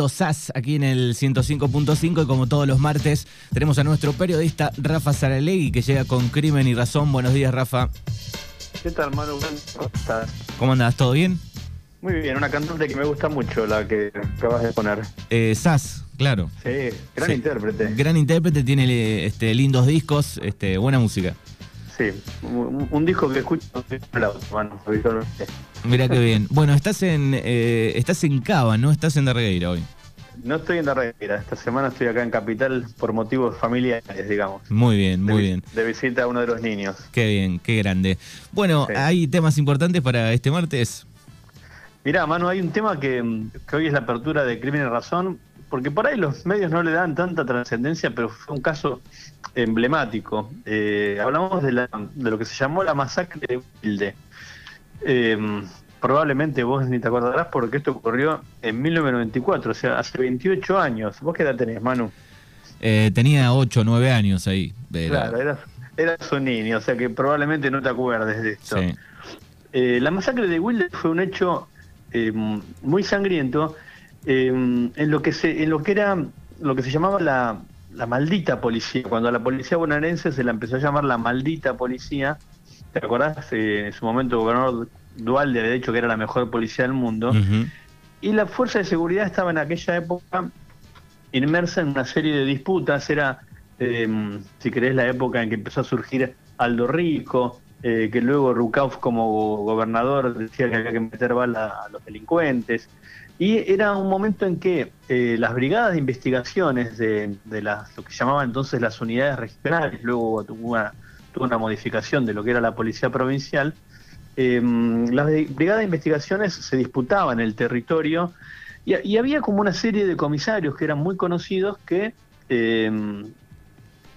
escuchando SAS aquí en el 105.5 y como todos los martes tenemos a nuestro periodista Rafa Saralegui que llega con Crimen y Razón. Buenos días, Rafa. ¿Qué tal, Manu? ¿Cómo estás? ¿Cómo andás? ¿Todo bien? Muy bien, una cantante que me gusta mucho, la que acabas de poner. Eh, SAS, claro. Sí, gran Sí. intérprete. Gran intérprete, tiene este, lindos discos, este, buena música. Sí, un, un disco que escucho Manu, habitualmente. Mira qué bien. Bueno, estás en eh, estás en Cava, ¿no? Estás en Darregueira hoy. No estoy en Darreira, esta semana estoy acá en Capital por motivos familiares, digamos. Muy bien, muy bien. De visita a uno de los niños. Qué bien, qué grande. Bueno, Sí. hay temas importantes para este martes. Mirá, Manu, hay un tema que, que hoy es la apertura de Crimen y Razón, porque por ahí los medios no le dan tanta trascendencia, pero fue un caso emblemático. Eh, hablamos de, la, de lo que se llamó la masacre de Wilde. Eh, probablemente vos ni te acordarás porque esto ocurrió en 1994, o sea, hace 28 años. ¿Vos qué edad tenés, Manu? Eh, tenía 8 o 9 años ahí. Era- Claro, eras, eras un niño, o sea que probablemente no te acuerdes de esto. sí. Eh, la masacre de Wilde fue un hecho eh, muy sangriento eh, en lo que se, en lo que era lo que se llamaba la, la maldita policía. Cuando a la policía bonaerense se la empezó a llamar la maldita policía, ¿te acordás? Eh, en su momento el gobernador Dualde había dicho que era la mejor policía del mundo. Y la fuerza de seguridad estaba en aquella época inmersa en una serie de disputas. Era, eh, si querés, la época en que empezó a surgir Aldo Rico, eh, que luego Rucauf como gobernador decía que había que meter bala a los delincuentes. Y era un momento en que eh, las brigadas de investigaciones de, de las, lo que llamaban entonces las unidades regionales, luego tuvo una, tuvo una modificación de lo que era la policía provincial, eh, las brigadas de investigaciones se disputaban el territorio y, y había como una serie de comisarios que eran muy conocidos que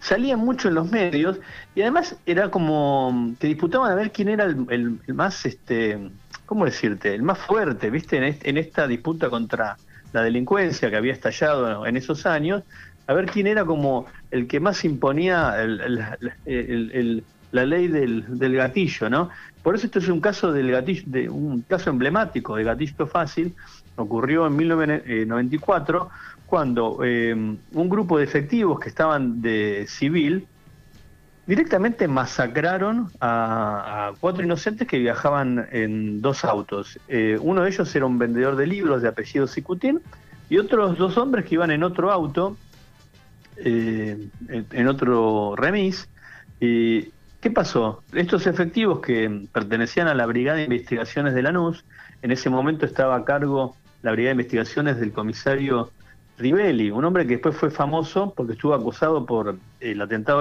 salían mucho en los medios y además era como que disputaban a ver quién era el, el- más, este, ¿cómo decirte? El más fuerte, ¿viste? En, en esta disputa contra la delincuencia que había estallado en esos años, a ver quién era como el que más imponía el- la ley del, del gatillo, ¿no? Por eso esto es un caso del gatillo, un caso emblemático de gatillo fácil, ocurrió en 1994 cuando eh, un grupo de efectivos que estaban de civil directamente masacraron a, cuatro inocentes que viajaban en dos autos. Eh, uno de ellos era un vendedor de libros de apellido Sicutín y otros dos hombres que iban en otro auto, eh, en, otro remis. ¿Qué pasó? Estos efectivos que pertenecían a la Brigada de Investigaciones de Lanús, en ese momento estaba a cargo la Brigada de Investigaciones del comisario Rivelli, un hombre que después fue famoso porque estuvo acusado por el atentado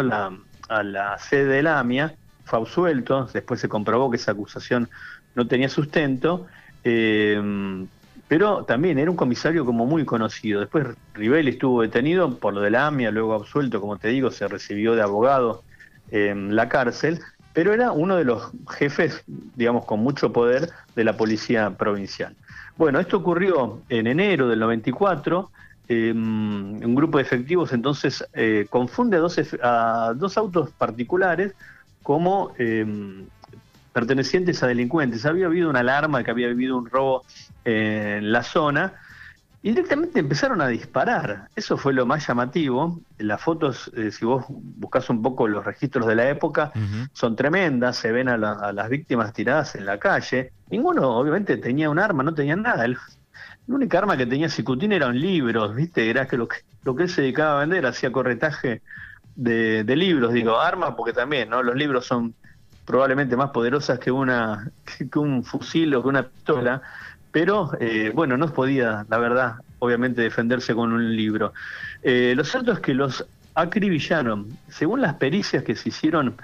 a la, sede de la AMIA, fue absuelto, después se comprobó que esa acusación no tenía sustento, eh, pero también era un comisario como muy conocido. Después Rivelli estuvo detenido por lo de la AMIA, luego absuelto, como te digo, se recibió de abogado en la cárcel, pero era uno de los jefes, digamos, con mucho poder de la policía provincial. Bueno, esto ocurrió en enero del 94. Eh, un grupo de efectivos entonces eh, confunde a dos, a dos autos particulares como eh, pertenecientes a delincuentes. Había habido una alarma que había habido un robo en la zona y directamente empezaron a disparar. Eso fue lo más llamativo. Las fotos, eh, si vos buscas un poco los registros de la época, son tremendas, se ven a, la- a las víctimas tiradas en la calle. Ninguno, obviamente, tenía un arma, no tenían nada. El- la única arma que tenía Sicutín eran libros, ¿viste? Era que lo, que lo que él se dedicaba a vender, hacía corretaje de, de libros, digo, armas, porque también, ¿no? Los libros son probablemente más poderosas que, una, que un fusil o que una pistola, pero eh, bueno, no podía, la verdad, obviamente defenderse con un libro. Eh, lo cierto es que los acribillaron. Según las pericias que se hicieron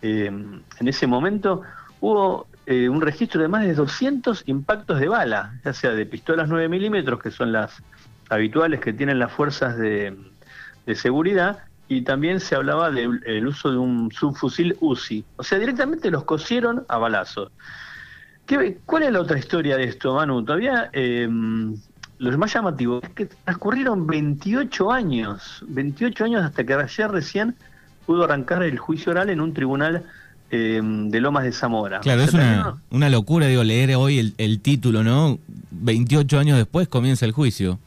eh, en ese momento, hubo eh, un registro de más de 200 impactos de bala, ya sea de pistolas 9 milímetros, que son las habituales que tienen las fuerzas de, de seguridad, y también se hablaba del uso de un subfusil UCI. O sea, directamente los cosieron a balazos. ¿Qué- ¿Cuál es la otra historia de esto, Manu? Todavía eh, lo más llamativo es que transcurrieron 28 años, 28 años hasta que ayer recién pudo arrancar el juicio oral en un tribunal eh, de Lomas de Zamora. Claro, es una, una locura, digo, leer hoy el, el título, ¿no? 28 años después comienza el juicio.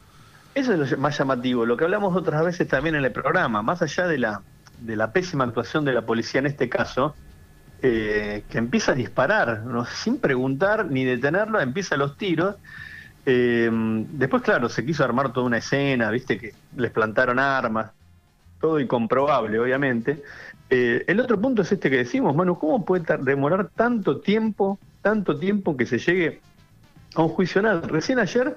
Eso es lo más llamativo, lo que hablamos otras veces también en el programa, más allá de la, de la pésima actuación de la policía en este caso, eh, que empieza a disparar, ¿no? sin preguntar ni detenerlo, empieza los tiros. Eh, después, claro, se quiso armar toda una escena, viste que les plantaron armas, todo incomprobable, obviamente. Eh, el otro punto es este que decimos, Manu, ¿cómo puede demorar tanto tiempo, tanto tiempo que se llegue a un juicio oral? Recién ayer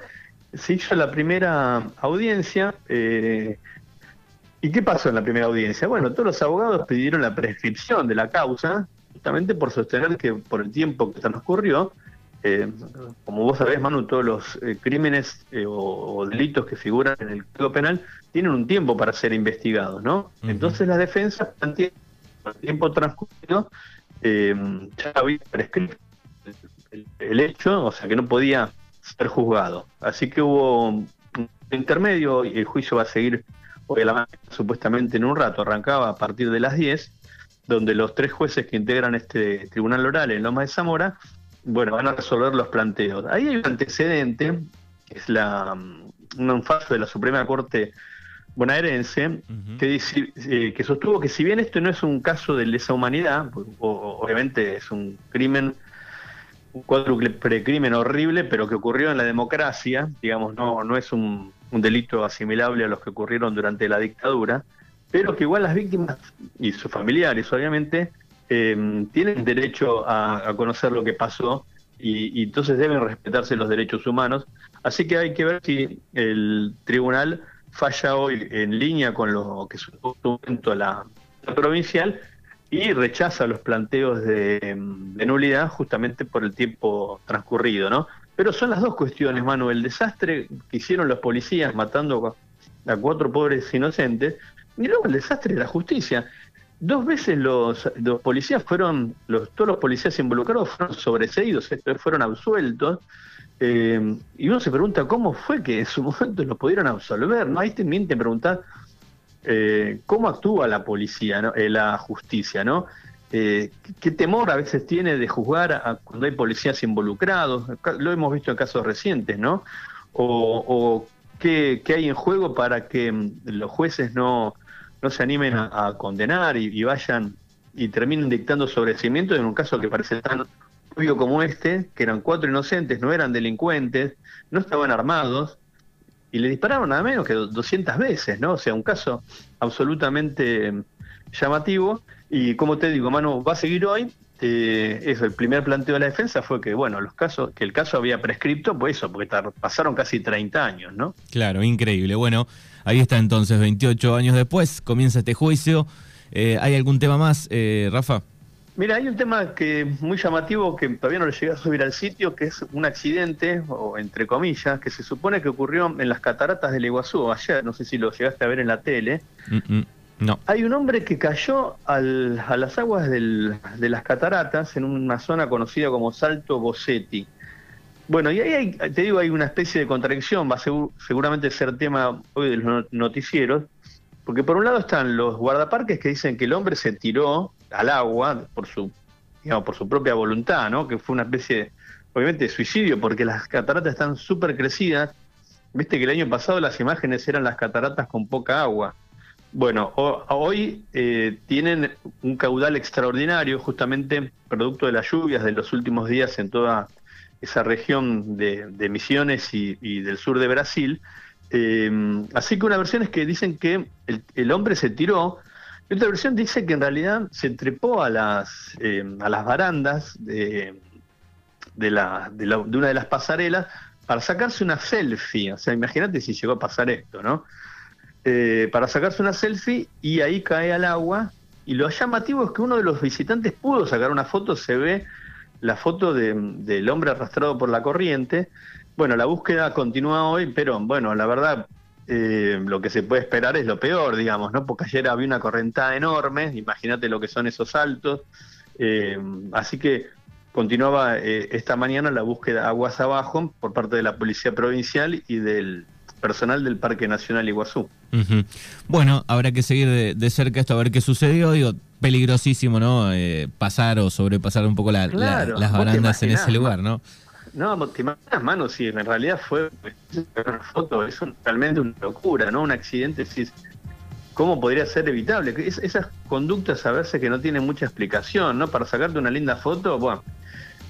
se hizo la primera audiencia. ¿Y qué pasó en la primera audiencia? Bueno, todos los abogados pidieron la prescripción de la causa, justamente por sostener que por el tiempo que transcurrió, eh, como vos sabés, Manu, todos los eh, crímenes eh, o, delitos que figuran en el Código Penal tienen un tiempo para ser investigados, ¿no? Entonces la defensa plantea el tiempo transcurrido ya había prescrito el, hecho, o sea que no podía ser juzgado. Así que hubo un intermedio y el juicio va a seguir hoy a la mañana, supuestamente en un rato, arrancaba a partir de las 10 donde los tres jueces que integran este tribunal oral en Loma de Zamora, bueno, van a resolver los planteos. Ahí hay un antecedente, que es la, mm, un fallo de la Suprema Corte bonaerense, que, dice, eh, que sostuvo que si bien esto no es un caso de lesa humanidad, pues, obviamente es un crimen, un cuádruple precrimen horrible, pero que ocurrió en la democracia, digamos, no, no es un, un delito asimilable a los que ocurrieron durante la dictadura, pero que igual las víctimas y sus familiares, obviamente, em, tienen derecho a, conocer lo que pasó y, entonces deben respetarse los derechos humanos. Así que hay que ver si el tribunal falla hoy en línea con lo que supuso la, la provincial y rechaza los planteos de, de, nulidad justamente por el tiempo transcurrido, ¿no? Pero son las dos cuestiones, Manu, el desastre que hicieron los policías matando a cuatro pobres inocentes, y luego el desastre de la justicia. Dos veces los, policías fueron, todos los policías involucrados fueron sobreseídos, fueron absueltos. Eh, y uno se pregunta cómo fue que en su momento los pudieron absolver. ¿no? Ahí también te preguntas eh, cómo actúa la policía, ¿no? Eh, la justicia, ¿no? ¿Qué temor a veces tiene de juzgar a cuando hay policías involucrados? Lo hemos visto en casos recientes, ¿no? O, qué, qué, hay en juego para que mm, los jueces no, no se animen a, condenar y, vayan y terminen dictando sobrecimientos en un caso que parece tan obvio como este, que eran cuatro inocentes, no eran delincuentes, no estaban armados y le dispararon nada menos que 200 veces, ¿no? O sea, un caso absolutamente llamativo y como te digo, Manu, va a seguir hoy. Eh, eso, el primer planteo de la defensa fue que, bueno, los casos, que el caso había prescripto, pues eso, porque pasaron casi 30 años, ¿no? Claro, increíble. Bueno, Ahí está entonces, 28 años después, comienza este juicio. Eh, ¿Hay algún tema más, eh, Rafa? Mira, hay un tema que muy llamativo que todavía no le llegué a subir al sitio, que es un accidente, o entre comillas, que se supone que ocurrió en las cataratas del Iguazú ayer, no sé si lo llegaste a ver en la tele. No. Hay un hombre que cayó a las aguas de las cataratas en una zona conocida como Salto Bossetti. Bueno, y ahí te digo, hay una especie de contradicción, va a seguramente ser tema hoy de los noticieros, porque por un lado están los guardaparques que dicen que el hombre se tiró al agua por su, digamos, por su propia voluntad, ¿no? Que fue una especie, obviamente, de suicidio, porque las cataratas están súper crecidas. Viste que el año pasado las imágenes eran las cataratas con poca agua. Bueno, hoy eh, tienen un caudal extraordinario, justamente producto de las lluvias de los últimos días en toda esa región de, Misiones y, del sur de Brasil. Eh, así que una versión es que dicen que el, hombre se tiró, y otra versión dice que en realidad se trepó a las, eh, a las barandas de, de, la, de, una de las pasarelas para sacarse una selfie. O sea, imagínate si llegó a pasar esto, ¿no? Eh, para sacarse una selfie y ahí cae al agua. Y lo llamativo es que uno de los visitantes pudo sacar una foto, se ve la foto del hombre arrastrado por la corriente. Bueno, la búsqueda continúa hoy, pero bueno, la verdad, eh, lo que se puede esperar es lo peor, digamos, ¿no? Porque ayer había una correntada enorme, imagínate lo que son esos saltos. Eh, así que continuaba eh, esta mañana la búsqueda aguas abajo por parte de la Policía Provincial y del personal del Parque Nacional Iguazú. Bueno, habrá que seguir de, cerca esto a ver qué sucedió. Digo, peligrosísimo, ¿no? Eh, pasar o sobrepasar un poco las barandas en ese lugar, ¿no? no, te imaginas, mano, si en realidad fue una foto, es realmente una locura, ¿no? Un accidente, si ¿cómo podría ser evitable? esas conductas a veces que no tienen mucha explicación, ¿no? Para sacarte una linda foto, bueno,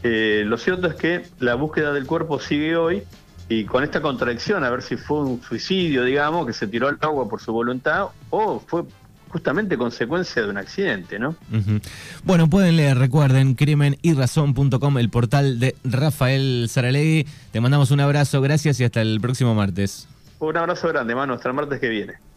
eh, lo cierto es que la búsqueda del cuerpo sigue hoy y con esta contradicción, a ver si fue un suicidio, digamos, que se tiró al agua por su voluntad o fue justamente consecuencia de un accidente, ¿no? Bueno, pueden leer, recuerden, crimenyrrazón.com, el portal de Rafael Saralegui. Te mandamos un abrazo, gracias y hasta el próximo martes. Un abrazo grande, mano, hasta el martes que viene.